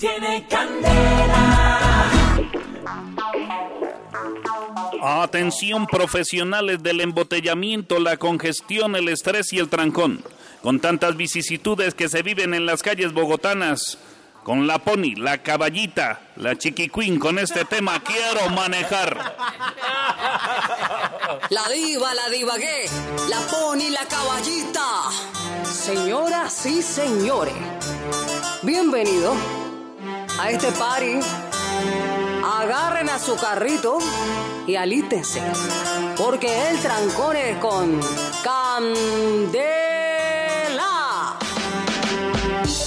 tiene candela. Atención profesionales del embotellamiento, la congestión, el estrés y el trancón. Con tantas vicisitudes que se viven en las calles bogotanas. Con la pony, la caballita, la chiquiquín, con este tema quiero manejar. La diva, la divagué, la pony, la caballita. Señoras y señores, bienvenidos a este party. Agarren a su carrito y alístense, porque el trancón es con candela.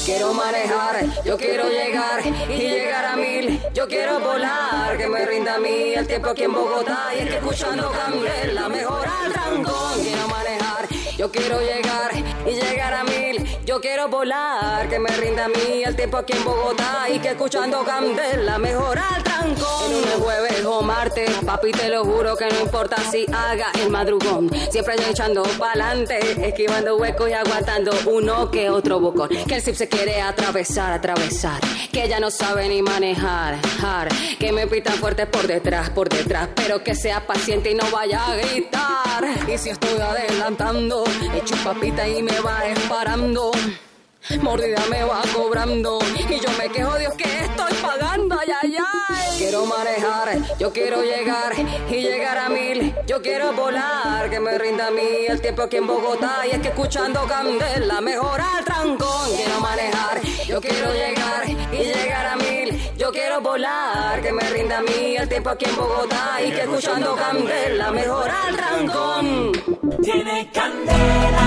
Quiero manejar, yo quiero llegar y llegar a mil. Yo quiero volar, que me rinda a mí el tiempo aquí en Bogotá. Y es que escuchando candela mejora el trancón. Yo quiero llegar y llegar a mil. Yo quiero volar, que me rinda a mí el tiempo aquí en Bogotá. Y que escuchando candela mejora el trancón. O martes, papi, te lo juro que no importa si haga el madrugón. Siempre yo echando pa'lante, esquivando huecos y aguantando uno que otro bocón. Que el zip se quiere atravesar, atravesar. Que ella no sabe ni manejar, jar. Que me pitan fuerte por detrás, por detrás. Pero que sea paciente y no vaya a gritar. Y si estoy adelantando, echo papita y me va disparando. Mordida me va cobrando y yo me quejo, Dios, que estoy pagando. Quiero manejar, yo quiero llegar y llegar a mil. Yo quiero volar, que me rinda a mí el tiempo aquí en Bogotá. Y es que escuchando candela mejora el trancón. Quiero manejar, yo quiero llegar y llegar a mil. Yo quiero volar, que me rinda a mí el tiempo aquí en Bogotá. Y que escuchando candela mejora el trancón. Tiene candela.